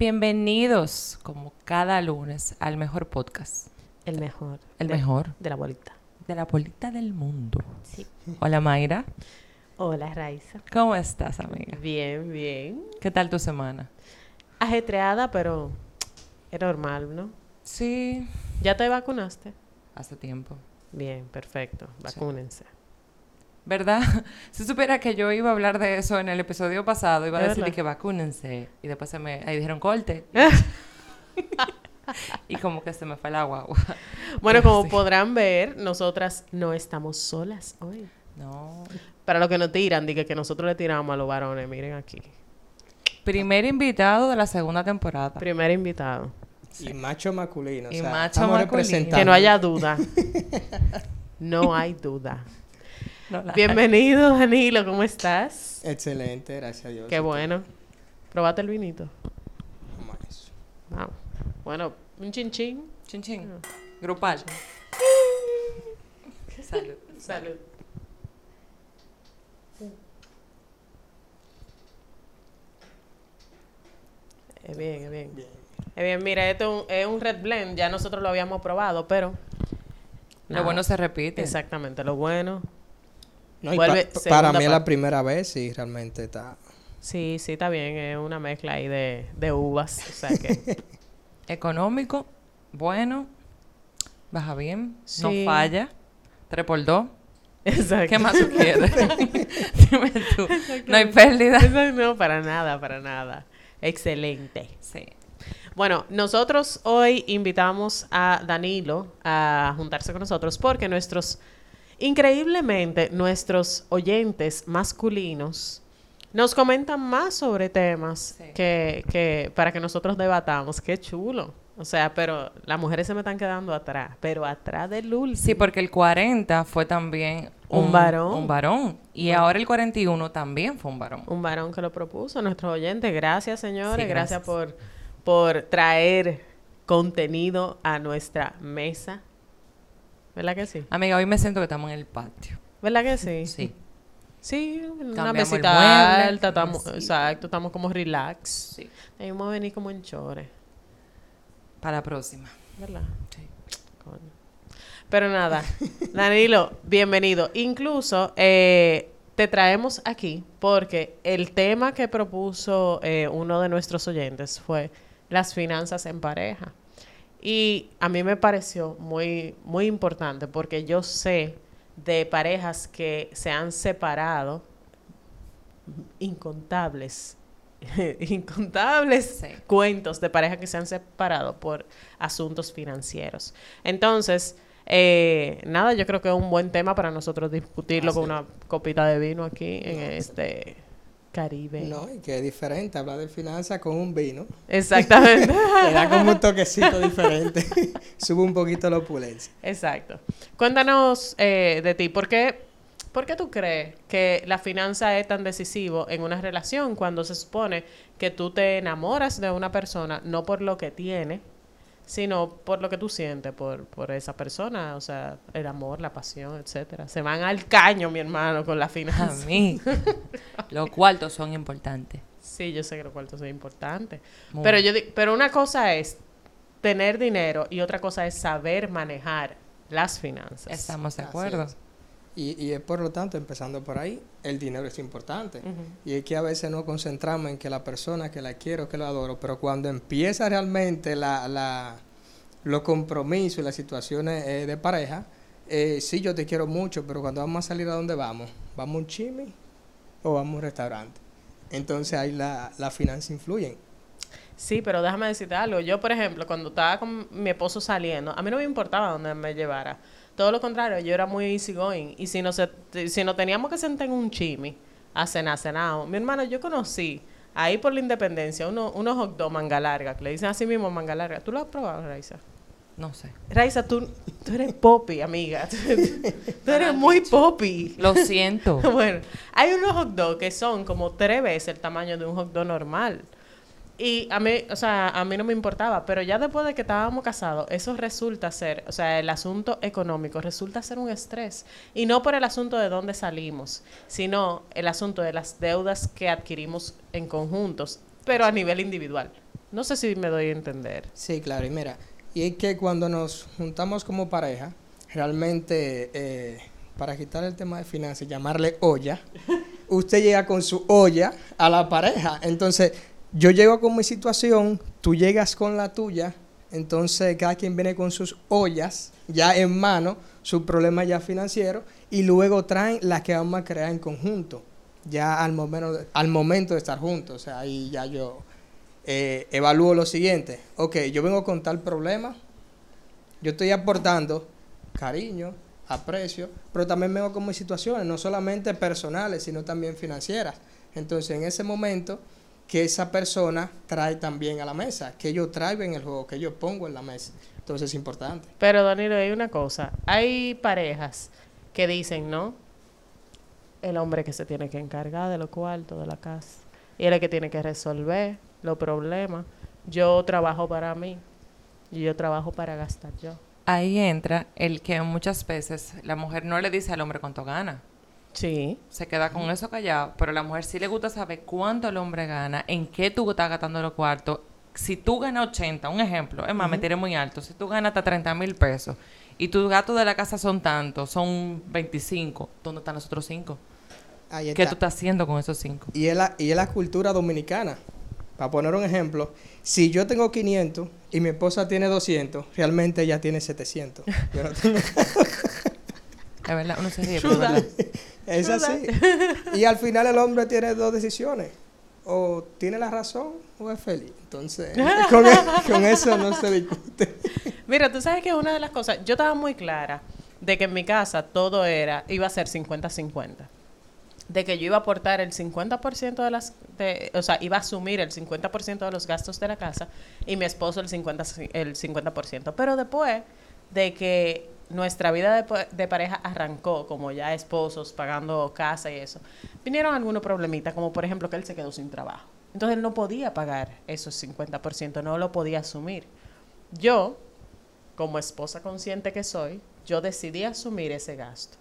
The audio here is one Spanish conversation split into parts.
Bienvenidos, como cada lunes, al mejor podcast. El mejor. El de- mejor. De la bolita. De la bolita del mundo. Sí. Hola Mayra, Hola, Raiza. ¿cómo estás amiga? Bien, bien. ¿Qué tal tu semana? Ajetreada, pero es normal, ¿no? Sí, ¿Ya te vacunaste? hace tiempo. Bien, perfecto. Vacúnense. ¿Verdad? Si supiera que yo iba a hablar de eso en el episodio pasado, iba a ¿Es decir que vacúnense. Y después se me... Ahí dijeron corte. y como que se me fue el agua. Bueno, como Sí. podrán ver, nosotras no estamos solas hoy. No. Para los que nos tiran, diga que nosotros le tiramos a los varones, miren aquí. Primer invitado de la segunda temporada. Primer invitado. Y macho masculino. Y o sea, macho masculino. Que no haya duda. No hay duda. No, la- Bienvenido, Danilo, ¿cómo estás? Excelente, gracias a Dios. Qué bueno. ¿Probaste el vinito? Vamos a eso. Vamos. Bueno, un chin chin. Chin chin. Grupal. Salud. Salud. Es bien, es bien. Bien. Es bien, mira, esto es un, red blend, ya nosotros lo habíamos probado, pero... Lo bueno se repite. Exactamente, lo bueno. No, y Vuelve pa- segunda para mí es la primera vez y realmente está. Sí, sí, está bien, es una mezcla ahí de, de uvas, o sea que... Económico, bueno, baja bien, no falla. 3 por 2. Exacto. ¿Qué más tú quieres? Dime tú. No hay pérdida. Exacto, No, para nada, para nada. Excelente. Sí. Bueno, nosotros hoy invitamos a Danilo a juntarse con nosotros porque nuestros, increíblemente, nuestros oyentes masculinos nos comentan más sobre temas Sí. que, que para que nosotros debatamos. Qué chulo. O sea, pero las mujeres se me están quedando atrás, pero atrás del último. Sí, porque el 40 fue también Un varón. Un varón. Y ahora el 41 también fue un varón. Un varón que lo propuso, nuestros oyentes. Gracias, señores. Sí, gracias. gracias. por, por traer contenido a nuestra mesa. ¿Verdad que sí? Amiga, hoy me siento que estamos en el patio. ¿Verdad que sí? Sí. Sí, una Cambiamos mesita mueble, alta, estamos, exacto, estamos como relax. Sí. Debemos venir como en chores, Para la próxima. ¿verdad? Sí. Coño. Pero nada, Danilo, bienvenido. Incluso eh, te traemos aquí porque el tema que propuso eh, uno de nuestros oyentes fue las finanzas en pareja. Y a mí me pareció muy, muy importante porque yo sé de parejas que se han separado incontables, incontables Sí. cuentos de parejas que se han separado por asuntos financieros. Entonces, eh, nada, yo creo que es un buen tema para nosotros discutirlo con una copita de vino aquí en este Caribe. No, y que es diferente hablar de finanzas con un vino. Exactamente. Le da como un toquecito diferente. Sube un poquito la opulencia. Exacto. Cuéntanos eh, de ti, ¿por qué, ¿por qué tú crees que la finanza es tan decisivo en una relación cuando se supone que tú te enamoras de una persona no por lo que tiene, sino por lo que tú sientes por, por esa persona, o sea, el amor, la pasión, etcétera. Se van al caño, mi hermano, con la A finanza. mí. Los cuartos son importantes. Sí, yo sé que los cuartos son importantes. Muy. Pero yo pero una cosa es tener dinero y otra cosa es saber manejar las finanzas. Estamos de acuerdo. Y, y es por lo tanto, empezando por ahí, el dinero es importante. Y es que a veces nos concentramos en que la persona que la quiero, que la adoro, pero cuando empieza realmente la, la, los compromisos y las situaciones eh, de pareja, eh, sí, yo te quiero mucho, pero cuando vamos a salir a dónde vamos, ¿vamos a un chimi o vamos a un restaurante? Entonces ahí la, la finanza influyen. Sí, pero déjame decirte algo. Yo, por ejemplo, cuando estaba con mi esposo saliendo, a mí no me importaba dónde me llevara. Todo lo contrario, yo era muy easygoing. Y si nos, si nos teníamos que sentar en un chimi a cenar, cenado. Mi hermano, yo conocí ahí por la independencia uno, unos hot dog manga larga, que le dicen así mismo manga larga. ¿Tú lo has probado, Raiza? No sé. Raiza, tú, tú eres poppy, amiga. tú eres muy poppy. Lo siento. bueno, hay unos hot dogs que son como tres veces el tamaño de un hot dog normal. Y a mí, o sea, a mí no me importaba, pero ya después de que estábamos casados, eso resulta ser, o sea, el asunto económico resulta ser un estrés. Y no por el asunto de dónde salimos, sino el asunto de las deudas que adquirimos en conjuntos, pero a nivel individual. No sé si me doy a entender. Sí, claro, y mira, y es que cuando nos juntamos como pareja, realmente, eh, para quitar el tema de finanzas, llamarle olla, usted llega con su olla a la pareja. Entonces, yo llego con mi situación, tú llegas con la tuya, entonces cada quien viene con sus ollas ya en mano, su problema ya financiero, y luego traen la que vamos a crear en conjunto, ya al momento, al momento de estar juntos. O sea, ahí ya yo eh, evalúo lo siguiente. Ok, yo vengo con tal problema, yo estoy aportando cariño, aprecio, pero también vengo con mis situaciones, no solamente personales, sino también financieras. Entonces, en ese momento, que esa persona trae también a la mesa, que yo traigo en el juego, que yo pongo en la mesa. Entonces, es importante. Pero, Danilo, hay una cosa. Hay parejas que dicen, ¿no? El hombre que se tiene que encargar de lo cuartos de la casa. Y él es el que tiene que resolver los problemas. Yo trabajo para mí y yo trabajo para gastar yo. Ahí entra el que muchas veces la mujer no le dice al hombre cuánto gana. Sí. Se queda con eso callado, pero a la mujer sí le gusta saber cuánto el hombre gana, en qué tú estás gastando los cuartos. Si tú ganas 80, un ejemplo, es más, me tiré muy alto, si tú ganas hasta 30 mil pesos y tus gastos de la casa son tantos, son 25, ¿dónde están los otros 5? Ahí ¿Qué tú estás haciendo con esos 5? Y es, la, y es la cultura dominicana. Para poner un ejemplo, si yo tengo 500 y mi esposa tiene 200, realmente ella tiene 700. Yo no tengo- Es verdad, uno se ríe, pero es verdad. Es así. Y al final el hombre tiene dos decisiones. O tiene la razón o es feliz. Entonces, con, e- con eso no se discute. Mira, tú sabes que una de las cosas, yo estaba muy clara de que en mi casa todo era, iba a ser 50-50. De que yo iba a aportar el 50% de las, de, o sea, iba a asumir el 50% de los gastos de la casa y mi esposo el 50%. El 50%. Pero después de que nuestra vida de, de pareja arrancó como ya esposos, pagando casa y eso, vinieron algunos problemitas, como por ejemplo que él se quedó sin trabajo. Entonces él no podía pagar esos 50%, no lo podía asumir. Yo, como esposa consciente que soy, yo decidí asumir ese gasto.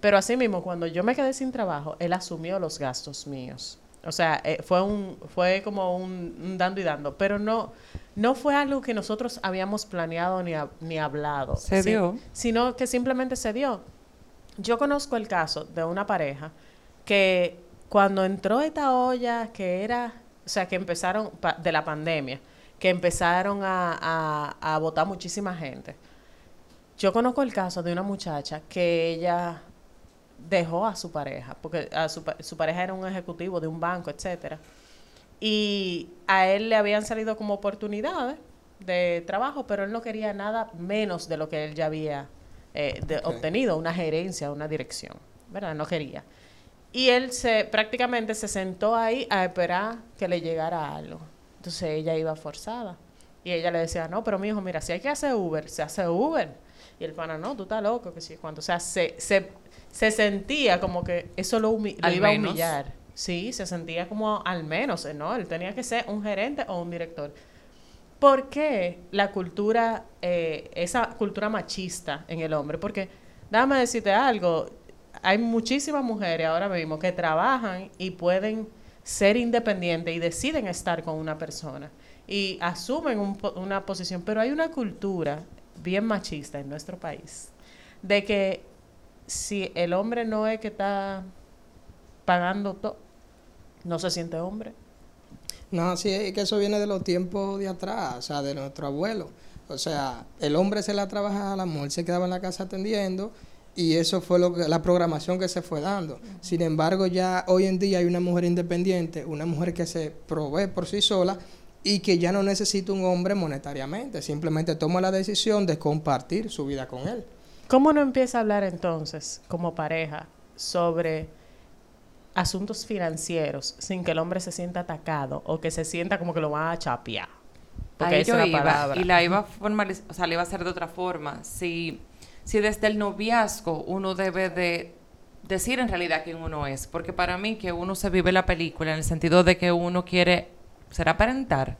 Pero asimismo, cuando yo me quedé sin trabajo, él asumió los gastos míos. O sea, eh, fue un fue como un, un dando y dando, pero no no fue algo que nosotros habíamos planeado ni, ha- ni hablado. Se Sí, dio. Sino que simplemente se dio. Yo conozco el caso de una pareja que cuando entró esta olla que era, o sea, que empezaron pa- de la pandemia, que empezaron a, a, a votar muchísima gente. Yo conozco el caso de una muchacha que ella dejó a su pareja, porque a su, su pareja era un ejecutivo de un banco, etcétera. Y a él le habían salido como oportunidades de trabajo, pero él no quería nada menos de lo que él ya había eh, de- obtenido, una gerencia, una dirección, ¿verdad? No quería. Y él se prácticamente se sentó ahí a esperar que le llegara algo. Entonces ella iba forzada. Y ella le decía, no, pero mi hijo, mira, si hay que hacer Uber, se hace Uber. Y el pana, no, tú estás loco, que sí, cuánto. O sea, se, se, se sentía como que eso lo, humi- lo Al iba menos. a humillar. Sí, se sentía como al menos, ¿no? Él tenía que ser un gerente o un director. ¿Por qué la cultura, eh, esa cultura machista en el hombre? Porque, déjame decirte algo, hay muchísimas mujeres ahora mismo que trabajan y pueden ser independientes y deciden estar con una persona y asumen un una posición, pero hay una cultura bien machista en nuestro país de que si el hombre no es que está pagando todo, no se siente hombre. No, sí, es que eso viene de los tiempos de atrás, o sea, de nuestro abuelo. O sea, el hombre se la trabajaba, la mujer se quedaba en la casa atendiendo y eso fue lo que, la programación que se fue dando. Sin embargo, ya hoy en día hay una mujer independiente, una mujer que se provee por sí sola y que ya no necesita un hombre monetariamente, simplemente toma la decisión de compartir su vida con él. ¿Cómo no empieza a hablar entonces, como pareja, sobre asuntos financieros sin que el hombre se sienta atacado o que se sienta como que lo van a chapear? Porque Ahí yo iba palabra. y la iba a formalizar, o sea, la iba a hacer de otra forma. Si, si desde el noviazgo uno debe de decir en realidad quién uno es, porque para mí que uno se vive la película en el sentido de que uno quiere ser aparentar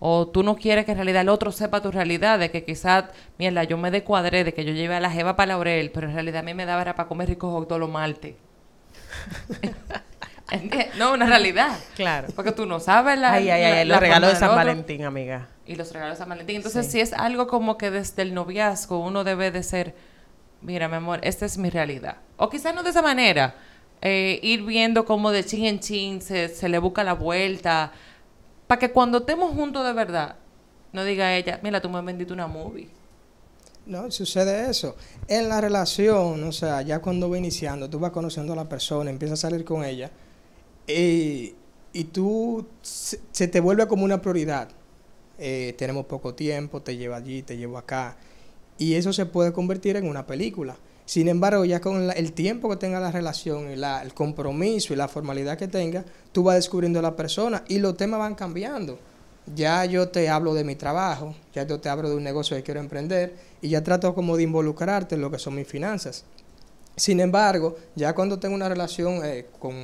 o tú no quieres que en realidad el otro sepa tu realidad, de que quizás, mierda, yo me descuadré de que yo llevé a la jeva para Laurel, pero en realidad a mí me daba era para comer ricos hot los martes. No, una realidad. Claro. Porque tú no sabes la. Ay, ay, la- ay, la los regalos de San. Valentín, amiga. Y los regalos de San Valentín. Entonces, Sí. si es algo como que desde el noviazgo uno debe de ser, mira, mi amor, esta es mi realidad. O quizás no de esa manera. eh, ir viendo como de chin en chin se, se le busca la vuelta. Para que cuando estemos juntos de verdad, no diga ella, mira, tú me vendiste una movie. No, sucede eso. En la relación, o sea, ya cuando va iniciando, tú vas conociendo a la persona, empiezas a salir con ella, y, y tú se, se te vuelve como una prioridad. Eh, tenemos poco tiempo, te llevo allí, te llevo acá, y eso se puede convertir en una película. Sin embargo, ya con la- el tiempo que tenga la relación, y la- el compromiso y la formalidad que tenga, tú vas descubriendo a la persona y los temas van cambiando. Ya yo te hablo de mi trabajo, ya yo te hablo de un negocio que quiero emprender y ya trato como de involucrarte en lo que son mis finanzas. Sin embargo, ya cuando tengo una relación eh, con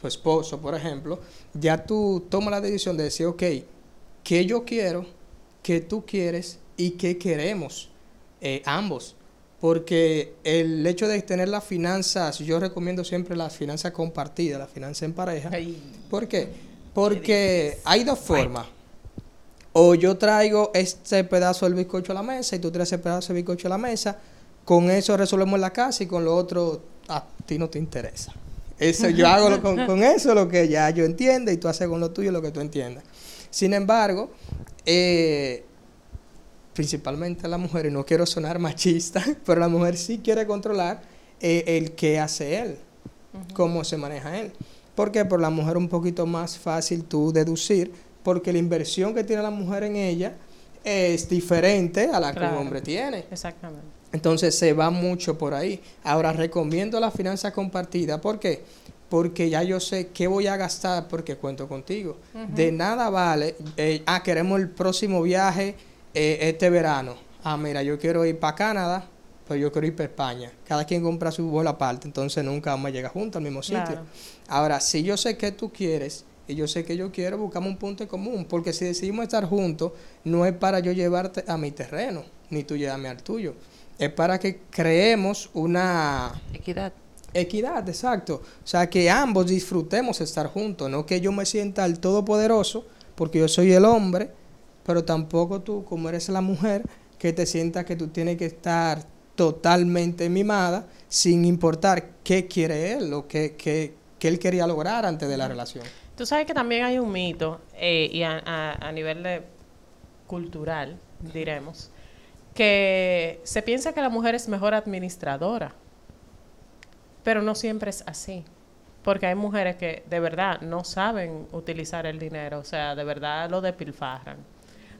tu esposo, por ejemplo, ya tú tomas la decisión de decir, ok, ¿qué yo quiero? ¿Qué tú quieres? ¿Y qué queremos? eh, ambos. Porque el hecho de tener las finanzas, yo recomiendo siempre las finanzas compartidas, las finanzas en pareja. ¿Por qué? Porque hay dos formas. O yo traigo este pedazo del bizcocho a la mesa y tú traes ese pedazo de bizcocho a la mesa. Con eso resolvemos la casa y con lo otro a ti no te interesa. Eso yo hago lo- con, con eso lo que ya yo entiendo y tú haces con lo tuyo lo que tú entiendas. Sin embargo, eh, principalmente la mujer, y no quiero sonar machista, pero la mujer sí quiere controlar eh, el qué hace él, cómo se maneja él. ¿Por qué? Por la mujer un poquito más fácil tú deducir, porque la inversión que tiene la mujer en ella es diferente a la que un hombre tiene. Exactamente. Entonces se va mucho por ahí. Ahora recomiendo la finanza compartida. ¿Por qué? Porque ya yo sé qué voy a gastar porque cuento contigo. De nada vale. eh, ah, queremos el próximo viaje eh, este verano. Ah, mira, yo quiero ir para Canadá, pero yo quiero ir para España. Cada quien compra su vuelo aparte, entonces nunca vamos a llegar juntos al mismo sitio. Claro. Ahora, si yo sé que tú quieres y yo sé que yo quiero, buscamos un punto en común. Porque si decidimos estar juntos, no es para yo llevarte a mi terreno, ni tú llevarme al tuyo. Es para que creemos una Equidad. equidad, exacto. O sea, que ambos disfrutemos estar juntos. No que yo me sienta el todopoderoso, porque yo soy el hombre, pero tampoco tú, como eres la mujer, que te sientas que tú tienes que estar totalmente mimada, sin importar qué quiere él o qué, qué, qué él quería lograr antes de la relación. Tú sabes que también hay un mito, eh, y a, nivel de cultural, diremos, que se piensa que la mujer es mejor administradora, pero no siempre es así. Porque hay mujeres que de verdad no saben utilizar el dinero, o sea, de verdad lo despilfarran.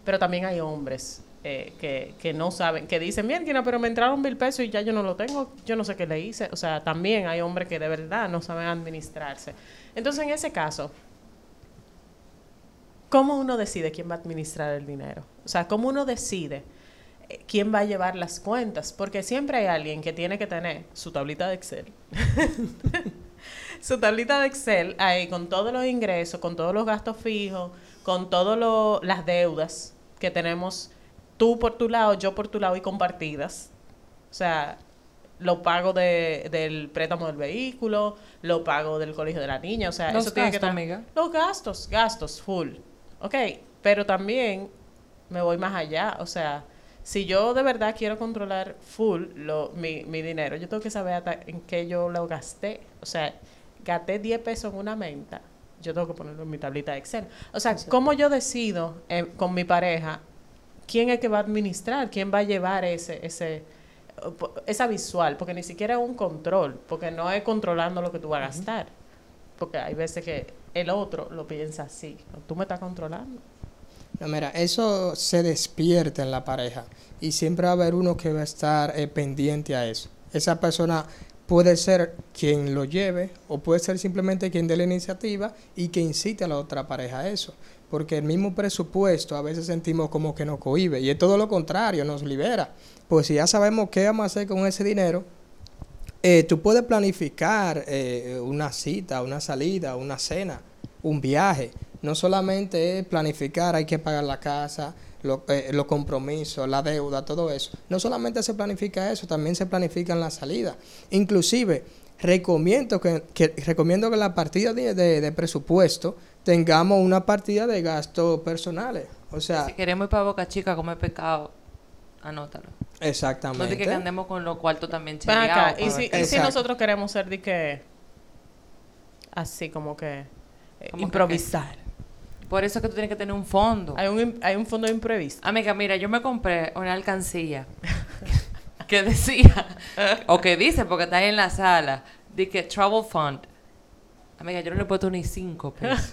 Pero también hay hombres eh, que, que no saben, que dicen, bien, pero me entraron mil pesos y ya yo no lo tengo, yo no sé qué le hice. O sea, también hay hombres que de verdad no saben administrarse. Entonces, en ese caso, ¿cómo uno decide quién va a administrar el dinero? O sea, ¿cómo uno decide eh, quién va a llevar las cuentas? Porque siempre hay alguien que tiene que tener su tablita de Excel. su tablita de Excel ahí con todos los ingresos, con todos los gastos fijos, con todas las deudas que tenemos tú por tu lado, yo por tu lado y compartidas. O sea, lo pago de, del préstamo del vehículo, lo pago del colegio de la niña, o sea, Los eso tiene que estar... amiga. Los gastos, gastos, full. Ok, pero también me voy más allá, o sea, si yo de verdad quiero controlar full lo, mi, mi dinero, yo tengo que saber hasta en qué yo lo gasté. O sea, gasté 10 pesos en una menta, yo tengo que ponerlo en mi tablita de Excel. O sea, ¿cómo yo decido eh, con mi pareja quién es que va a administrar, quién va a llevar ese, ese, esa visual? Porque ni siquiera es un control, porque no es controlando lo que tú vas a gastar. Porque hay veces que el otro lo piensa así, tú me estás controlando. No, mira, eso se despierta en la pareja y siempre va a haber uno que va a estar eh, pendiente a eso. Esa persona puede ser quien lo lleve o puede ser simplemente quien dé la iniciativa y que incite a la otra pareja a eso. Porque el mismo presupuesto a veces sentimos como que nos cohibe y es todo lo contrario, nos libera. Pues si ya sabemos qué vamos a hacer con ese dinero, eh, tú puedes planificar eh, una cita, una salida, una cena, un viaje. No solamente es planificar, hay que pagar la casa, lo- eh, los compromisos, la deuda, todo eso. No solamente se planifica eso, también se planifican las salidas. Inclusive, recomiendo que, que- recomiendo que la partida de, de- de presupuesto tengamos una partida de gastos personales. O sea, Si queremos ir para Boca Chica a comer pescado, anótalo. No exactamente. de que andemos con los cuartos también acá, y si, y si nosotros queremos ser de que así como que eh, ¿Cómo que improvisar. Por eso es que tú tienes que tener un fondo. Hay un hay un fondo imprevisto. Amiga, mira, yo me compré una alcancía que decía, o que dice, porque está ahí en la sala, de que Travel Fund. Amiga, yo no le he puesto ni cinco pesos.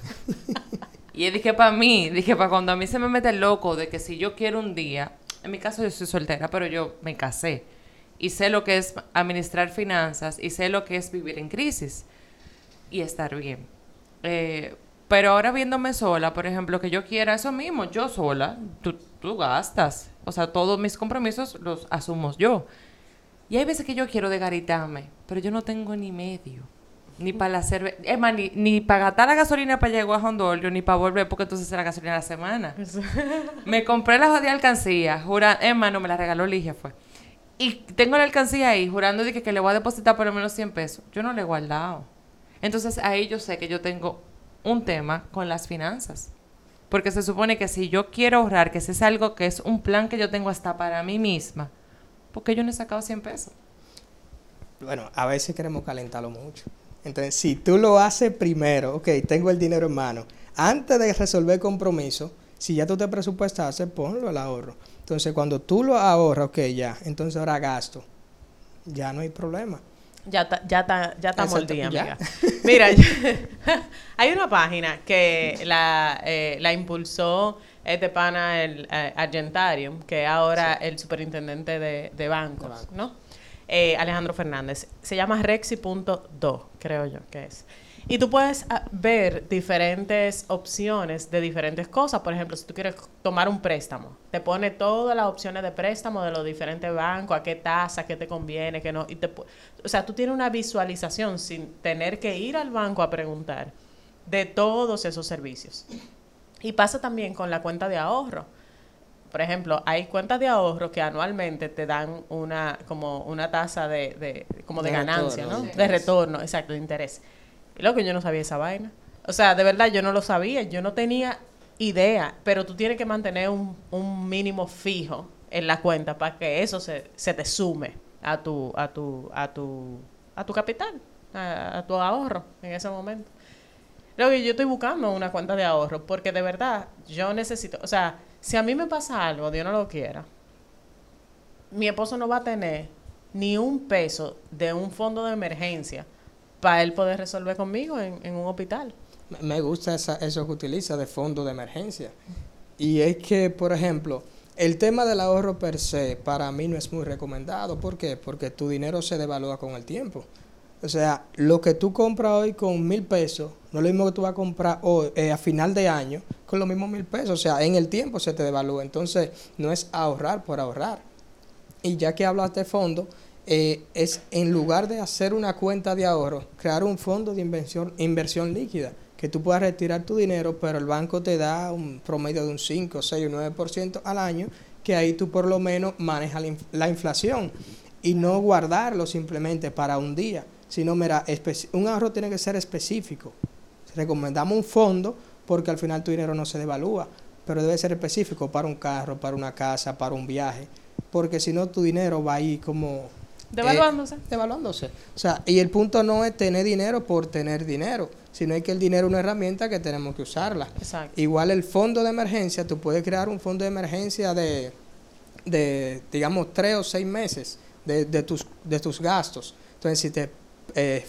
y es dije para mí, dije para cuando a mí se me mete el loco de que si yo quiero un día, en mi caso yo soy soltera, pero yo me casé y sé lo que es administrar finanzas y sé lo que es vivir en crisis y estar bien. Eh, pero ahora viéndome sola, por ejemplo, que yo quiera eso mismo, yo sola, tú, tú gastas. O sea, todos mis compromisos los asumo yo. Y hay veces que yo quiero desgaritarme, pero yo no tengo ni medio. Ni para la cerveza. Es más, ni, ni para gastar la gasolina para llegar a Hondolio, ni para volver, porque entonces será gasolina a la semana. me compré la jodida alcancía, jurando. Es más, no me la regaló Ligia, fue. Y tengo la alcancía ahí, jurando de que, que le voy a depositar por lo menos 100 pesos. Yo no le he guardado. Entonces ahí yo sé que yo tengo un tema con las finanzas. Porque se supone que si yo quiero ahorrar, que ese es algo que es un plan que yo tengo hasta para mí misma, porque yo no he sacado 100 pesos. Bueno, a veces queremos calentarlo mucho. Entonces, si tú lo haces primero, ok, tengo el dinero en mano, antes de resolver compromiso, si ya tú te presupuestaste, ponlo al ahorro. Entonces, cuando tú lo ahorras, ok, ya, entonces ahora gasto. Ya no hay problema. Ya está, ya está, ya estamos Exacto, día, ya. amiga. Mira, hay una página que la, eh, la impulsó este pana, el eh, Argentarium, que es ahora el superintendente de, de bancos, De bancos. ¿no? Eh, Alejandro Fernández. Se llama Rexi.do, creo yo que es. Y tú puedes ah, ver diferentes opciones de diferentes cosas. Por ejemplo, si tú quieres tomar un préstamo, te pone todas las opciones de préstamo de los diferentes bancos, a qué tasa, qué te conviene, qué no. Y te, o sea, tú tienes una visualización sin tener que ir al banco a preguntar de todos esos servicios. Y pasa también con la cuenta de ahorro. Por ejemplo, hay cuentas de ahorro que anualmente te dan una como una tasa de, de- como de, De ganancia, retorno, ¿no? de retorno, exacto, de interés. Y lo que yo no sabía esa vaina. O sea, de verdad yo no lo sabía, yo no tenía idea, pero tú tienes que mantener un, un mínimo fijo en la cuenta para que eso se, se te sume a tu a tu a tu a tu capital, a, a tu ahorro en ese momento. Lo que yo estoy buscando una cuenta de ahorro porque de verdad yo necesito, o sea, si a mí me pasa algo, Dios no lo quiera, mi esposo no va a tener ni un peso de un fondo de emergencia para él poder resolver conmigo en, un hospital. Me- Me gusta esa- eso que utiliza de fondo de emergencia. Y es que, por ejemplo, el tema del ahorro per se para mí no es muy recomendado. ¿Por qué? Porque tu dinero se devalúa con el tiempo. O sea, lo que tú compras hoy con mil pesos, no es lo mismo que tú vas a comprar hoy, eh, a final de año con los mismos mil pesos. O sea, en el tiempo se te devalúa. Entonces, no es ahorrar por ahorrar. Y ya que hablas de fondo, eh, es en lugar de hacer una cuenta de ahorro, crear un fondo de inversión, inversión líquida, que tú puedas retirar tu dinero, pero el banco te da un promedio de un 5, 6 o 9% al año, que ahí tú por lo menos manejas la inflación y no guardarlo simplemente para un día, sino, mira, un ahorro tiene que ser específico. Recomendamos un fondo porque al final tu dinero no se devalúa, pero debe ser específico para un carro, para una casa, para un viaje, porque si no tu dinero va ahí como... Devaluándose. eh, devaluándose. O sea, y el punto no es tener dinero por tener dinero, sino es que el dinero es una herramienta que tenemos que usarla. Exacto. Igual el fondo de emergencia, tú puedes crear un fondo de emergencia de, de digamos, tres o seis meses de, de tus, de tus gastos. Entonces, si te eh,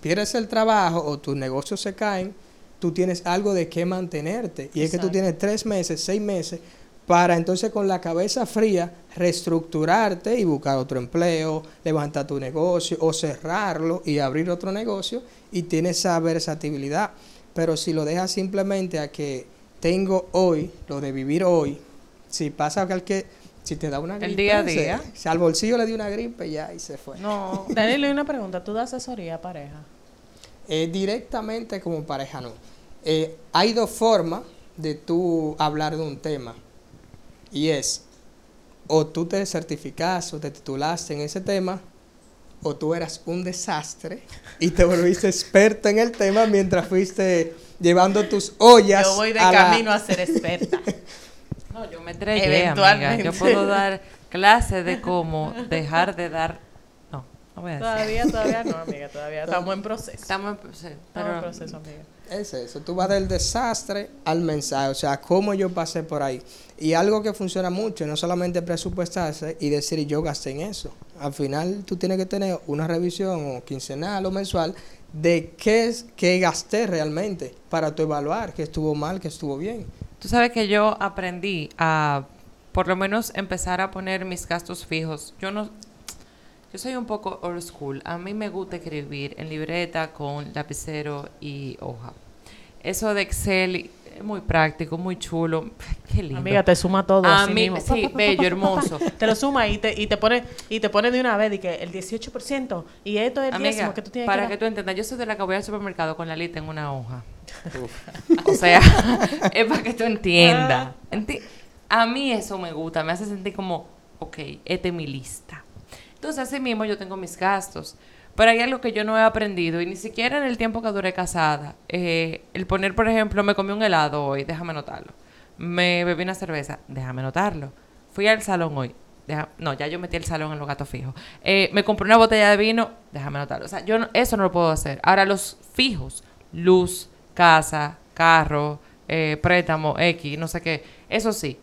pierdes el trabajo o tus negocios se caen, tú tienes algo de qué mantenerte. Y es que tú tienes tres meses, seis meses para entonces con la cabeza fría reestructurarte y buscar otro empleo, levantar tu negocio o cerrarlo y abrir otro negocio y tienes esa versatilidad. Pero si lo dejas simplemente a que tengo hoy, lo de vivir hoy, si pasa que, al que si te da una El gripe, día a se- día. si al bolsillo le dio una gripe ya y se fue. No. Daniel, una pregunta. ¿Tú das asesoría a pareja? Eh, directamente como pareja no. Eh, hay dos formas de tú hablar de un tema. Y es, o tú te certificas o te titulaste en ese tema, o tú eras un desastre y te volviste experto en el tema mientras fuiste llevando tus ollas. Yo voy de a la- camino a ser experta. No, yo me amiga. Eventualmente. Yo puedo dar clase de cómo dejar de dar... No, no voy a decir. todavía, todavía no, amiga, todavía estamos en proceso. Estamos en- sí, Estamos pero- en proceso, amiga. Es eso, tú vas del desastre al mensaje, o sea, cómo yo pasé por ahí. Y algo que funciona mucho, no solamente presupuestarse y decir yo gasté en eso. Al final tú tienes que tener una revisión o quincenal o mensual de qué es qué gasté realmente para tú evaluar qué estuvo mal, qué estuvo bien. Tú sabes que yo aprendí a, por lo menos, empezar a poner mis gastos fijos. Yo no, yo soy un poco old school. A mí me gusta escribir en libreta con lapicero y hoja. Eso de Excel muy práctico, muy chulo. Qué lindo. Amiga, te suma todo. A así mí, mismo. sí, bello, hermoso. Te lo suma y te, y te pone y te pone de una vez y que el 18% y esto es el Amiga, diezmo que tú tienes para que tú entiendas, yo soy de la que voy al supermercado con la lista en una hoja. O sea, es para que tú entiendas. Enti- a mí eso me gusta, me hace sentir como, ok, esta es mi lista. Entonces, así mismo yo tengo mis gastos. Pero hay algo que yo no he aprendido, y ni siquiera en el tiempo que duré casada. eh, el poner, por ejemplo, me comí un helado hoy, déjame anotarlo. Me bebí una cerveza, déjame anotarlo. Fui al salón hoy. no, ya yo metí el salón en los gatos fijos. Eh, me compré una botella de vino, déjame anotarlo. O sea, yo no- eso no lo puedo hacer. Ahora, los fijos, luz, casa, carro, eh, préstamo, X, no sé qué, eso sí.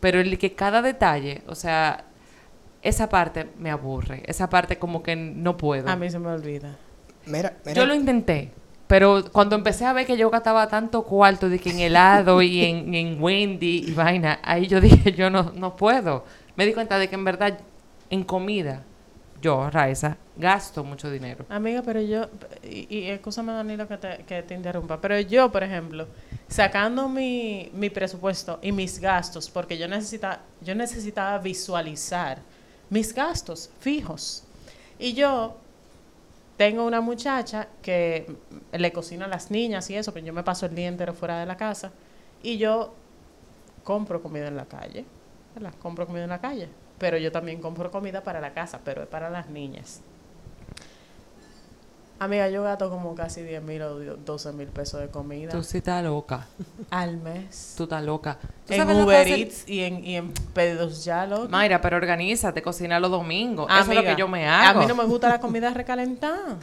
Pero el que cada detalle, o sea, esa parte me aburre. Esa parte como que no puedo. A mí se me olvida. Mira, mira, Yo lo intenté, pero cuando empecé a ver que yo gastaba tanto cuarto de que en helado y en, en Wendy y vaina, ahí yo dije, yo no, no puedo. Me di cuenta de que en verdad en comida, yo, Raiza, gasto mucho dinero. Amiga, pero yo, y, y escúchame Danilo que te, que te interrumpa, pero yo, por ejemplo, sacando mi, mi presupuesto y mis gastos, porque yo, necesita, yo necesitaba visualizar mis gastos fijos. Y yo tengo una muchacha que le cocina a las niñas y eso, pero yo me paso el día entero fuera de la casa y yo compro comida en la calle, ¿verdad? Compro comida en la calle, pero yo también compro comida para la casa, pero es para las niñas. Amiga, yo gasto como casi 10 mil o 12 mil pesos de comida Tú sí estás loca. al mes. Tú estás loca. ¿Tú En Uber Eats y en, y en pedidos ya, loco. Mayra, pero organízate, cocina los domingos. Eso es lo que yo me hago. A mí no me gusta la comida recalentada.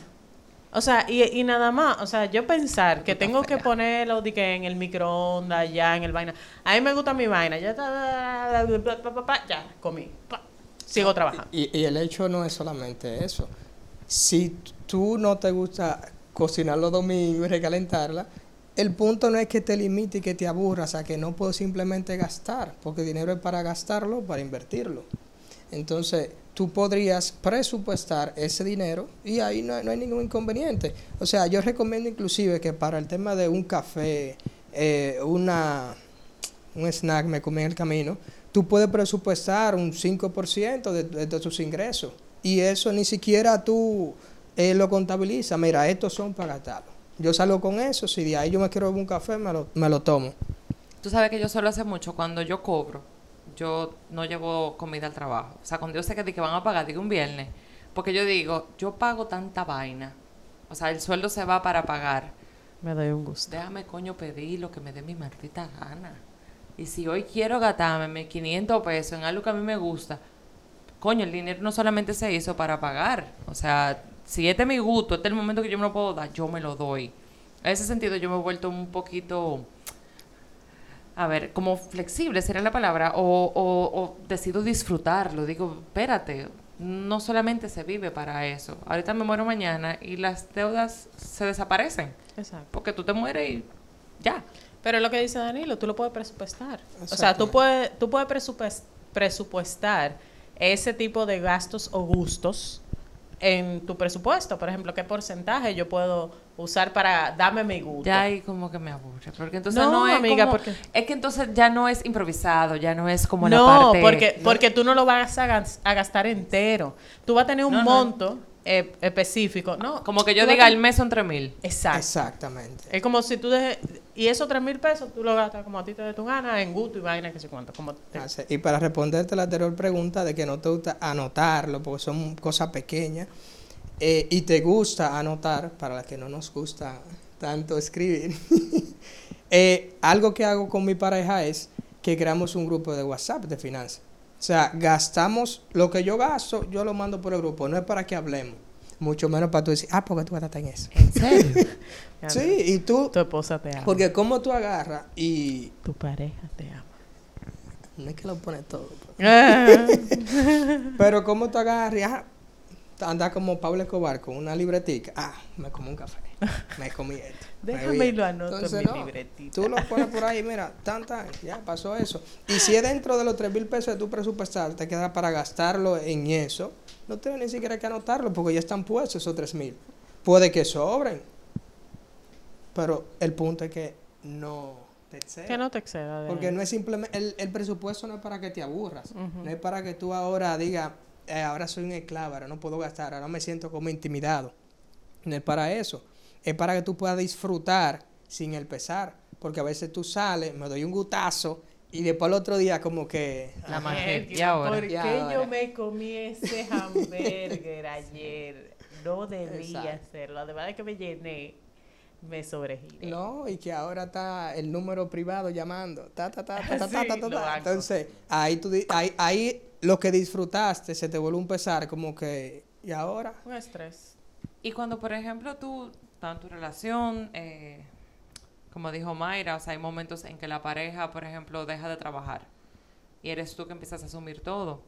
O sea, y, y nada más, o sea, yo pensar que tengo que ponerlo de que en el microondas, ya en el vaina. A mí me gusta mi vaina, ya está, ya, comí. pa, sigo trabajando. Y, y el hecho no es solamente eso. Si tú no te gusta cocinar los domingos y recalentarla, el punto no es que te limite y que te aburras a que no puedo simplemente gastar, porque dinero es para gastarlo, para invertirlo. Entonces, tú podrías presupuestar ese dinero y ahí no, no hay ningún inconveniente. O sea, yo recomiendo inclusive que para el tema de un café, eh, una, un snack me comí en el camino, tú puedes presupuestar un 5% de, de, de tus ingresos. Y eso ni siquiera tú eh, lo contabilizas. Mira, estos son para gastarlo. Yo salgo con eso, si de ahí yo me quiero beber un café, me lo, me lo tomo. Tú sabes que yo suelo hacer mucho cuando yo cobro, yo no llevo comida al trabajo. O sea, cuando yo sé que, di que van a pagar, digo un viernes, porque yo digo, yo pago tanta vaina. O sea, el sueldo se va para pagar. Me doy un gusto. Déjame, coño, pedir lo que me dé mi maldita gana. Y si hoy quiero gastarme mis 500 pesos en algo que a mí me gusta, coño, el dinero no solamente se hizo para pagar. O sea, si este es mi gusto, este es el momento que yo me lo puedo dar, yo me lo doy. En ese sentido, yo me he vuelto un poquito, a ver, como flexible sería la palabra, o, o, o decido disfrutarlo. Digo, espérate, no solamente se vive para eso. Ahorita me muero mañana y las deudas se desaparecen. Exacto. Porque tú te mueres y ya. Pero lo que dice Danilo, tú lo puedes presupuestar. O sea, tú puedes, tú puedes presupues- presupuestar ese tipo de gastos o gustos en tu presupuesto. Por ejemplo, qué porcentaje yo puedo usar para darme mi gusto. Ya ahí como que me aburre. Porque entonces No, no, es amiga, como- porque- Es que entonces ya no es improvisado, ya no es como la no, parte... porque, porque tú no lo vas a, gas- a gastar entero. Tú vas a tener un No, no. monto eh, específico. No, Como que yo diga, el mes son tres mil. Exacto. Exactamente. Es como si tú dejes... Y esos tres mil pesos tú lo gastas como a ti te dé tu gana, en gusto y vaina, que sé cuánto. Como te- Y para responderte la anterior pregunta de que no te gusta anotarlo, porque son cosas pequeñas, eh, y te gusta anotar, para las que no nos gusta tanto escribir, eh, algo que hago con mi pareja es que creamos un grupo de WhatsApp de finanzas. O sea, gastamos lo que yo gasto, yo lo mando por el grupo, no es para que hablemos. Mucho menos para tú decir, ah, porque tú gastas en eso. ¿En serio? Sí, y tú, Tu esposa te ama. porque como tú agarras y tu pareja te ama. no es que lo pones todo, pues. Ah. pero como tú agarras y ah, andas como Pablo Escobar con una libretica, ah, me comí un café, me comí esto. me Déjame y lo anoto Entonces, en mi no, libretita. Tú lo pones por ahí, mira, tan, tan, ya pasó eso. Y si es dentro de los 3 mil pesos de tu presupuestal, te queda para gastarlo en eso, no tienes ni siquiera que anotarlo porque ya están puestos esos 3 mil. Puede que sobren, pero el punto es que no te excedas. Que no te exceda. Porque no es simplemente, el, el presupuesto no es para que te aburras, no es para que tú ahora digas, "Eh, ahora soy un esclavo, ahora no puedo gastar, ahora me siento como intimidado. No es para eso, es para que tú puedas disfrutar sin el pesar, porque a veces tú sales, me doy un gutazo y después el otro día como que... La. Mierda, ¿Y ahora? ¿Por qué ahora. yo me comí ese hamburger ayer? No debía Exacto. hacerlo. Además de que me llené, me sobregiré. No, y que ahora está el número privado llamando. Ta, ta, ta, ta, ta, ta, Sí, ta, ta, lo ta. hago. Entonces, ahí, tú, ahí, ahí lo que disfrutaste se te vuelve un pesar como que... ¿Y ahora? Un estrés. Y cuando, por ejemplo, tú, en tu relación, eh, como dijo Mayra, o sea, hay momentos en que la pareja, por ejemplo, deja de trabajar y eres tú que empiezas a asumir todo.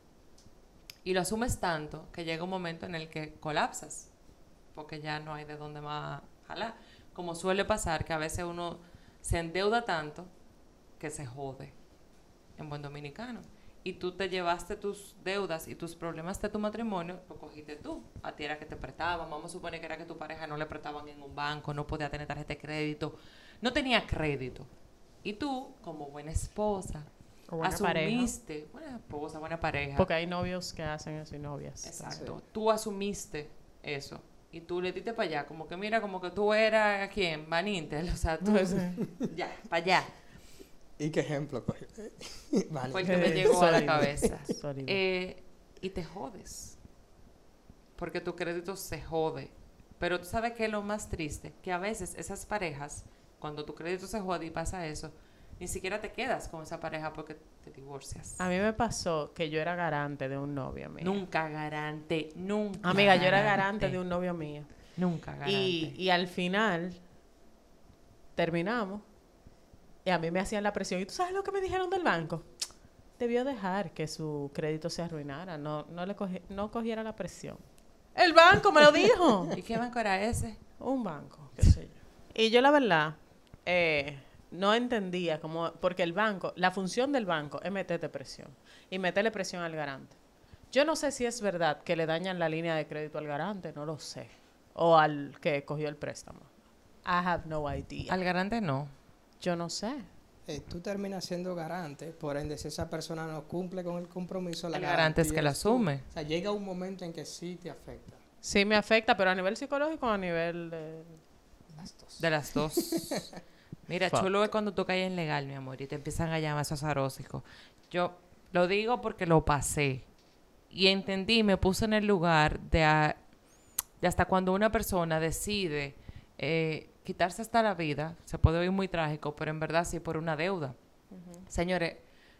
Y lo asumes tanto que llega un momento en el que colapsas, porque ya no hay de dónde más jalar. Como suele pasar, que a veces uno se endeuda tanto que se jode, en buen dominicano. Y tú te llevaste tus deudas y tus problemas de tu matrimonio, lo cogiste tú. A ti era que te prestaban. Vamos a suponer que era que tu pareja no le prestaban en un banco, no podía tener tarjeta de crédito, no tenía crédito. Y tú, como buena esposa, O buena pareja. asumiste, buena esposa, buena pareja. Porque hay novios que hacen eso y novias. Exacto. Tú asumiste eso. Y tú le diste para allá, como que mira, como que tú eras, ¿a quién? Van Intel, o sea, tú, ya, para allá. ¿Y qué ejemplo cogió? Vale. Fue el que me llegó a la cabeza. Eh, y te jodes. Porque tu crédito se jode. Pero tú sabes que es lo más triste, que a veces esas parejas, cuando tu crédito se jode y pasa eso, ni siquiera te quedas con esa pareja porque te divorcias. A mí me pasó que yo era garante de un novio mío. Nunca garante, nunca. Amiga, yo era garante de un novio mío. Nunca garante. Y, y al final terminamos y a mí me hacían la presión. ¿Y tú sabes lo que me dijeron del banco? Debió dejar que su crédito se arruinara, no, no, le cogi- no cogiera la presión. El banco me lo dijo. ¿Y qué banco era ese? Un banco, qué sé yo. Y yo la verdad eh, no entendía cómo, porque el banco, la función del banco es meterte presión y meterle presión al garante. Yo no sé si es verdad que le dañan la línea de crédito al garante, no lo sé. O al que cogió el préstamo. I have no idea. Al garante no. Yo no sé. Eh, tú terminas siendo garante, por ende, si esa persona no cumple con el compromiso, la El garante es que tú. asume. O sea, llega un momento en que sí te afecta. Sí me afecta, pero a nivel psicológico o a nivel de... Las dos. De las dos. Mira, Fuck. chulo es cuando tú caes en legal, mi amor, y te empiezan a llamar esos arósicos. Yo lo digo porque lo pasé. Y entendí, me puse en el lugar de, a- de hasta cuando una persona decide eh, quitarse hasta la vida. Se puede oír muy trágico, pero en verdad sí por una deuda. Señores,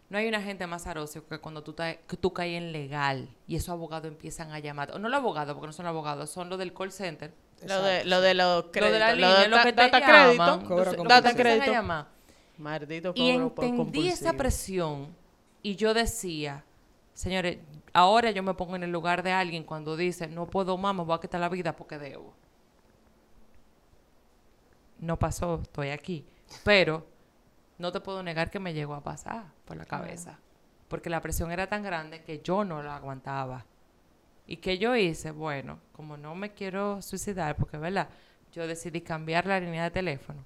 no hay una gente más arósico que cuando tú, que tú caes en legal y esos abogados empiezan a llamar. O no los abogados, porque no son abogados, son los del call center. Lo de, lo de los Lo créditos. de la lo línea, de lo da- que te data llaman, crédito. Lo con te Data empiezan a crédito. llamar. Maldito Y cobro por entendí esa presión y yo decía, señores, ahora yo me pongo en el lugar de alguien cuando dice, no puedo más, me voy a quitar la vida porque debo. No pasó, estoy aquí. Pero no te puedo negar que me llegó a pasar por la cabeza. Porque la presión era tan grande que yo no la aguantaba. ¿Y qué yo hice? Bueno, como no me quiero suicidar, porque, ¿verdad? Yo decidí cambiar la línea de teléfono.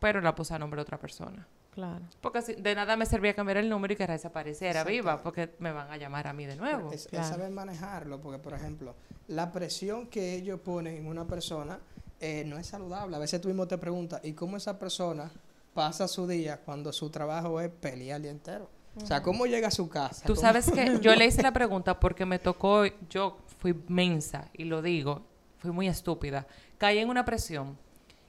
Pero la puse a nombre de otra persona. Claro. Porque si- de nada me servía cambiar el número y que desapareciera viva, porque me van a llamar a mí de nuevo. Es, saber manejarlo, porque por ejemplo, la presión que ellos ponen en una persona eh, no es saludable. A veces tú mismo te preguntas, ¿y cómo esa persona pasa su día cuando su trabajo es pelear el día entero? O sea, ¿cómo llega a su casa? Tú ¿Cómo- sabes que yo le hice la pregunta porque me tocó, yo fui mensa y lo digo, fui muy estúpida. Caí en una presión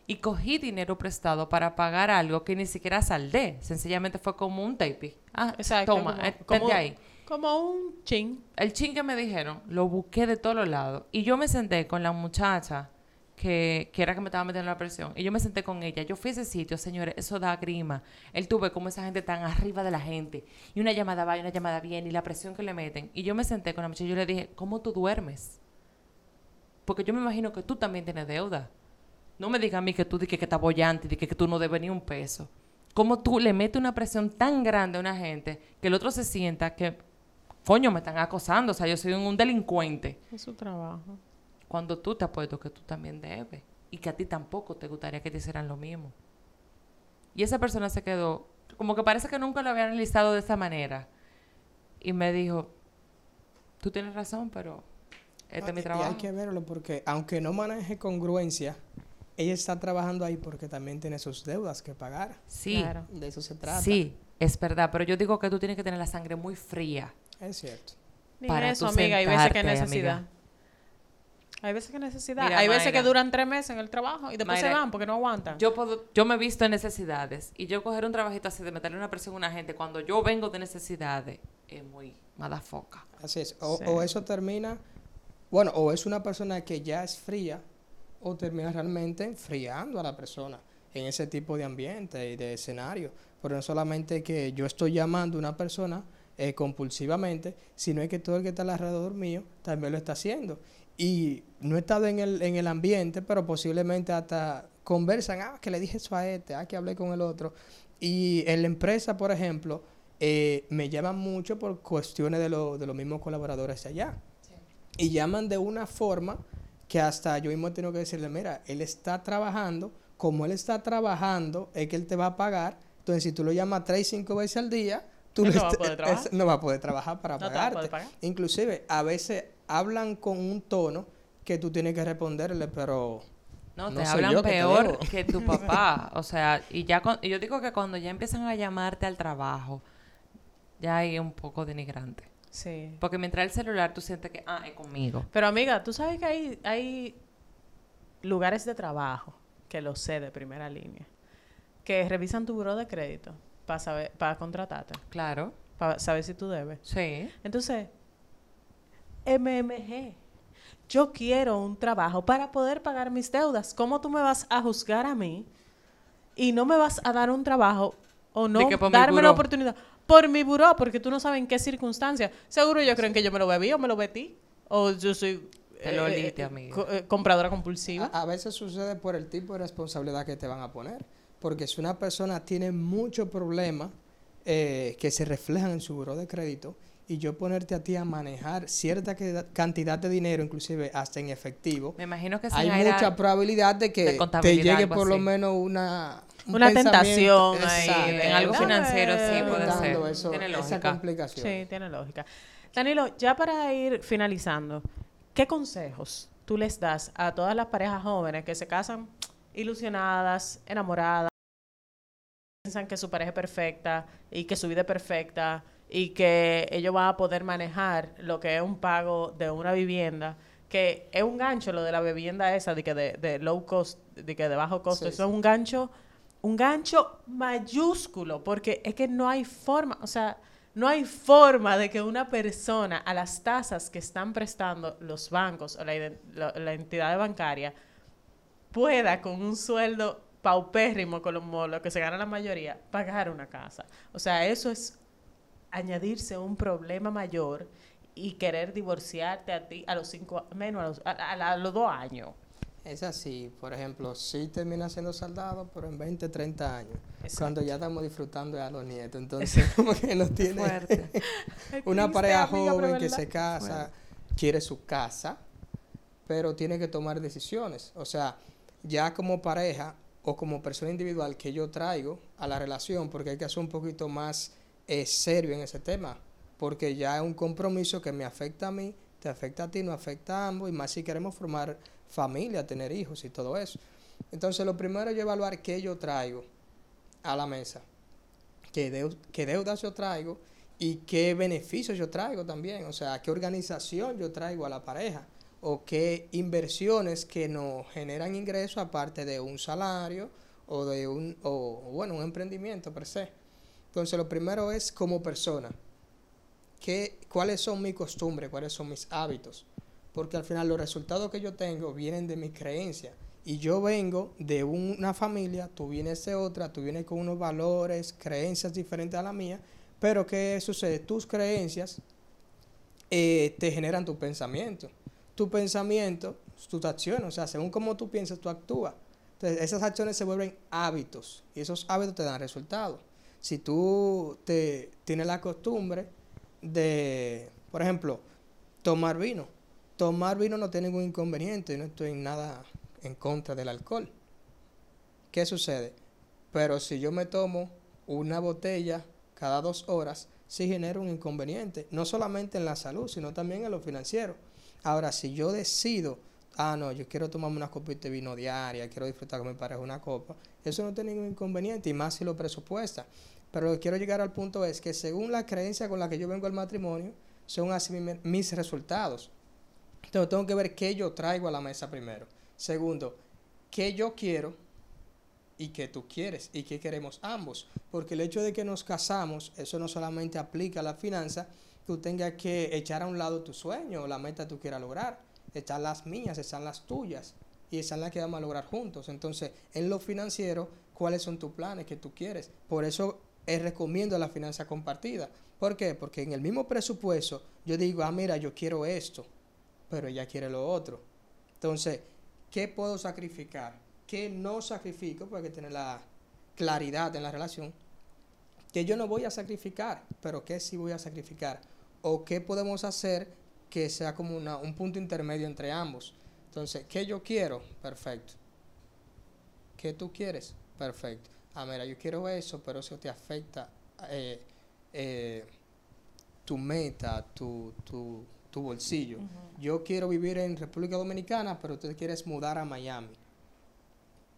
y cogí dinero prestado para pagar algo que ni siquiera saldé. Sencillamente fue como un tape. Ah, Exacto. toma, como, eh, como- ahí. como un chin. El chin que me dijeron, lo busqué de todos los lados. Y yo me senté con la muchacha que, que era que me estaba metiendo la presión. Y yo me senté con ella. Yo fui a ese sitio, señores, eso da grima. Él tuve como esa gente tan arriba de la gente. Y una llamada va y una llamada viene y la presión que le meten. Y yo me senté con la muchacha y yo le dije, ¿cómo tú duermes? Porque yo me imagino que tú también tienes deuda. No me digas a mí que tú dices que estás bollante que, que tú no debes ni un peso. ¿Cómo tú le metes una presión tan grande a una gente que el otro se sienta que, coño, me están acosando? O sea, yo soy un, un delincuente. Es su trabajo. Cuando tú te apuesto que tú también debes. Y que a ti tampoco te gustaría que te hicieran lo mismo. Y esa persona se quedó, como que parece que nunca lo había analizado de esa manera. Y me dijo, tú tienes razón, pero este es mi Y trabajo. hay que verlo porque aunque no maneje congruencia, ella está trabajando ahí porque también tiene sus deudas que pagar. Sí, Claro. De eso se trata. sí, es verdad. Pero yo digo que tú tienes que tener la sangre muy fría. Es cierto. Ni Para eso, amiga. Hay veces que necesidad. amiga. Hay veces que necesidad. Mira, hay veces que duran tres meses en el trabajo y después se van porque no aguantan. Yo puedo, yo me he visto en necesidades y yo coger un trabajito así de meterle una presión a una gente cuando yo vengo de necesidades es muy madafoca. Así es. O, Sí. o eso termina, bueno, o es una persona que ya es fría o termina realmente enfriando a la persona en ese tipo de ambiente y de escenario. Pero no solamente que yo estoy llamando a una persona eh, compulsivamente, sino es que todo el que está alrededor mío también lo está haciendo. Y no he estado en el, en el ambiente, pero posiblemente hasta conversan, ah, que le dije eso a este, ah, que hablé con el otro. Y en la empresa, por ejemplo, eh, me llaman mucho por cuestiones de, lo- de los mismos colaboradores allá. Y llaman de una forma que hasta yo mismo tengo que decirle, mira, él está trabajando, como él está trabajando, es que él te va a pagar. Entonces, si tú lo llamas tres, cinco veces al día, tú no va a poder es- trabajar. no va a poder trabajar para No pagarte. poder pagar. Inclusive, a veces hablan con un tono que tú tienes que responderle, pero... No, No te hablan que peor que tu papá. O sea, y ya con- y yo digo que cuando ya empiezan a llamarte al trabajo, ya hay un poco denigrante. Sí. Porque mientras el celular tú sientes que, ah, es conmigo. Pero amiga, tú sabes que hay, hay lugares de trabajo, que lo sé de primera línea, que revisan tu buro de crédito para saber, para contratarte, Claro, para saber si tú debes. sí. Entonces, MMG, yo quiero un trabajo para poder pagar mis deudas. ¿Cómo tú me vas a juzgar a mí y no me vas a dar un trabajo o no darme la oportunidad? Por mi buró, porque tú no sabes en qué circunstancias. Seguro yo creen que yo me lo bebí o me lo betí. O yo soy Te lo oliste, amiga. co- eh, compradora compulsiva. A, a veces sucede por el tipo de responsabilidad que te van a poner. Porque si una persona tiene muchos problemas eh, que se reflejan en su buro de crédito y yo ponerte a ti a manejar cierta cantidad de dinero, inclusive hasta en efectivo, Me imagino que si hay mucha probabilidad de de que te llegue por lo menos una... un Una tentación ahí en algo financiero sí puede ser. eso- Tiene esa lógica. complicación. Sí, tiene lógica. Danilo, ya para ir finalizando, ¿qué consejos tú les das a todas las parejas jóvenes que se casan ilusionadas, enamoradas, piensan que su pareja es perfecta y que su vida es perfecta y que ellos van a poder manejar lo que es un pago de una vivienda? Que es un gancho lo de la vivienda esa, de que de, de low cost, de que de bajo costo, Sí, eso es un gancho, un gancho mayúsculo, porque es que no hay forma, o sea, no hay forma de que una persona a las tasas que están prestando los bancos o la, la- la entidad bancaria pueda con un sueldo paupérrimo como lo que se gana la mayoría pagar una casa. O sea, eso es añadirse un problema mayor y querer divorciarte a ti a los cinco, menos a los, a, a- a los dos años. Es así, por ejemplo, sí termina siendo saldado, pero en 20, 30 años, Exacto. cuando ya estamos disfrutando de a los nietos. Entonces, como que no tiene una pareja joven que verdad. se casa, quiere su casa, pero tiene que tomar decisiones. O sea, ya como pareja o como persona individual que yo traigo a la relación, porque hay que hacer un poquito más eh, serio en ese tema, porque ya es un compromiso que me afecta a mí, te afecta a ti, nos afecta a ambos, y más si queremos formar familia, tener hijos y todo eso. Entonces, lo primero es evaluar qué yo traigo a la mesa, qué, qué deudas yo traigo y qué beneficios yo traigo también, o sea, qué organización yo traigo a la pareja o qué inversiones que nos generan ingresos aparte de un salario o de un, o, bueno, un emprendimiento per se. Entonces, lo primero es como persona, ¿qué, cuáles son mis costumbres, cuáles son mis hábitos, porque al final los resultados que yo tengo vienen de mis creencias. Y yo vengo de una familia, tú vienes de otra, tú vienes con unos valores, creencias diferentes a la mía, pero ¿qué sucede? Tus creencias eh, te generan tu pensamiento. Tu pensamiento, tus acciones, o sea, según cómo tú piensas, tú actúas. Entonces, esas acciones se vuelven hábitos y esos hábitos te dan resultados. Si tú te, tienes la costumbre de, por ejemplo, tomar vino. Tomar vino no tiene ningún inconveniente, no estoy en nada en contra del alcohol. ¿Qué sucede? Pero si yo me tomo una botella cada dos horas, sí genera un inconveniente, no solamente en la salud, sino también en lo financiero. Ahora, si yo decido, ah, no, yo quiero tomarme una copita de vino diaria, quiero disfrutar con mi pareja una copa, eso no tiene ningún inconveniente, y más si lo presupuesta. Pero lo que quiero llegar al punto es que según la creencia con la que yo vengo al matrimonio, son así mis resultados. Entonces tengo que ver qué yo traigo a la mesa primero. Segundo, qué yo quiero y qué tú quieres y qué queremos ambos. Porque el hecho de que nos casamos, eso no solamente aplica a la finanza, tú tengas que echar a un lado tu sueño o la meta que tú quieras lograr. Están las mías, están las tuyas y están las que vamos a lograr juntos. Entonces, en lo financiero, ¿cuáles son tus planes que tú quieres? Por eso eh, recomiendo la finanza compartida. ¿Por qué? Porque en el mismo presupuesto yo digo, ah, mira, yo quiero esto, pero ella quiere lo otro. Entonces, ¿qué puedo sacrificar? ¿Qué no sacrifico? Porque tener la claridad en la relación. Que yo no voy a sacrificar, pero ¿qué sí voy a sacrificar? ¿O qué podemos hacer que sea como una, un punto intermedio entre ambos? Entonces, ¿qué yo quiero? Perfecto. ¿Qué tú quieres? Perfecto ah, mira, yo quiero eso, pero eso te afecta eh, eh, tu meta, tu, tu, tu bolsillo. Yo quiero vivir en República Dominicana, pero tú quieres mudar a Miami.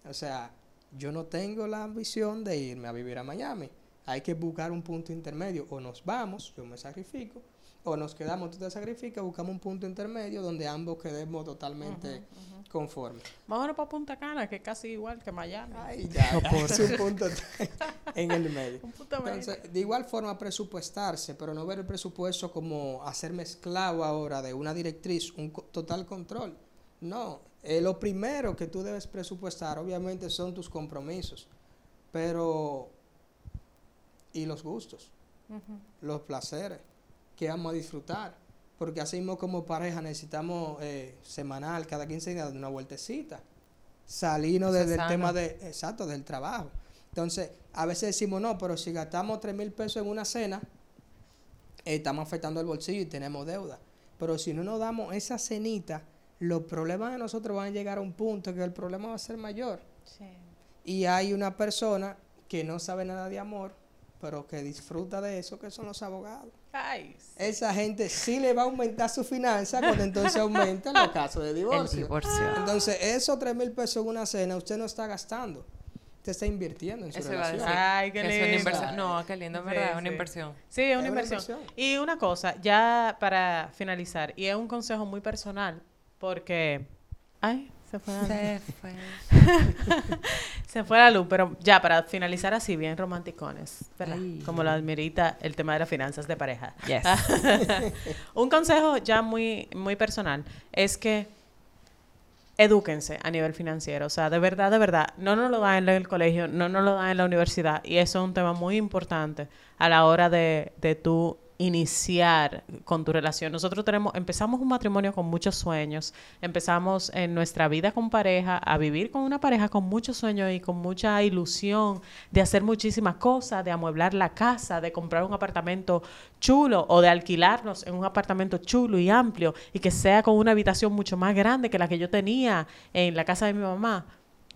O sea, yo no tengo la ambición de irme a vivir a Miami. Hay que buscar un punto intermedio. O nos vamos, yo me sacrifico, o nos quedamos, tú te sacrificas, buscamos un punto intermedio donde ambos quedemos totalmente conformes. Vámonos para Punta Cana, que es casi igual que Miami. Ay, ya, es un punto en el medio. de igual forma presupuestarse, pero no ver el presupuesto como hacerme esclavo ahora de una directriz, un total control. No, eh, lo primero que tú debes presupuestar obviamente son tus compromisos, pero y los gustos, los placeres que vamos a disfrutar. Porque así mismo como pareja necesitamos eh, semanal, cada 15 días, una vueltecita. Salirnos desde el tema de, exacto, del trabajo. Entonces, a veces decimos, no, pero si gastamos 3 mil pesos en una cena, eh, estamos afectando el bolsillo y tenemos deuda. Pero si no nos damos esa cenita, los problemas de nosotros van a llegar a un punto que el problema va a ser mayor. Y hay una persona que no sabe nada de amor, pero que disfruta de eso, que son los abogados. Esa gente sí le va a aumentar su finanza cuando entonces aumenta los casos de divorcio. Entonces, esos 3 mil pesos en una cena, usted no está gastando. Usted está invirtiendo en su relación. Ay, qué lindo. Es una inversión. No, qué lindo, ¿verdad? es una inversión. Sí, es una, inversión. Y una cosa, ya para finalizar, y es un consejo muy personal, porque... Ay, se fue la luz. Se fue. Se fue la luz, pero ya para finalizar así, bien romanticones, ¿verdad? Como la admirita el tema de las finanzas de pareja. Yes. Un consejo ya muy, muy personal es que edúquense a nivel financiero. O sea, de verdad, de verdad, no nos lo dan en el colegio, no nos lo dan en la universidad. Y eso es un tema muy importante a la hora de, de tú iniciar con tu relación. Nosotros tenemos, empezamos un matrimonio con muchos sueños, empezamos en nuestra vida con pareja a vivir con una pareja con muchos sueños y con mucha ilusión de hacer muchísimas cosas, de amueblar la casa, de comprar un apartamento chulo o de alquilarnos en un apartamento chulo y amplio y que sea con una habitación mucho más grande que la que yo tenía en la casa de mi mamá.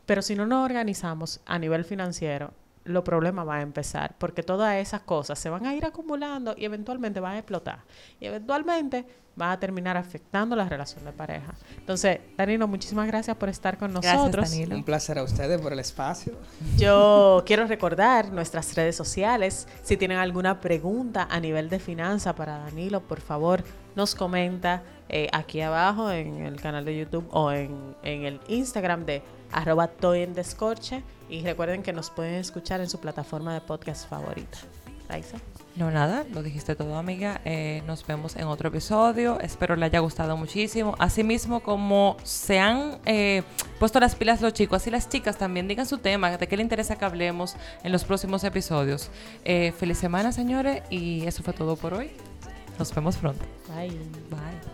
Pero si no nos organizamos a nivel financiero, los problemas van a empezar, porque todas esas cosas se van a ir acumulando y eventualmente van a explotar. Y eventualmente van a terminar afectando la relación de pareja. Entonces, Danilo, muchísimas gracias por estar con nosotros. Un placer a ustedes por el espacio. Yo quiero recordar nuestras redes sociales. Si tienen alguna pregunta a nivel de finanza para Danilo, por favor, nos comenta eh, aquí abajo en el canal de YouTube o en, en el Instagram de arroba Toy en Descorche. Y recuerden que nos pueden escuchar en su plataforma de podcast favorita. Raisa. No, nada, lo dijiste todo, amiga. Eh, nos vemos en otro episodio. Espero le haya gustado muchísimo. Asimismo, como se han eh, puesto las pilas los chicos, así las chicas también digan su tema, de qué le interesa que hablemos en los próximos episodios. Eh, feliz semana, señores, y eso fue todo por hoy. Nos vemos pronto. Bye. Bye.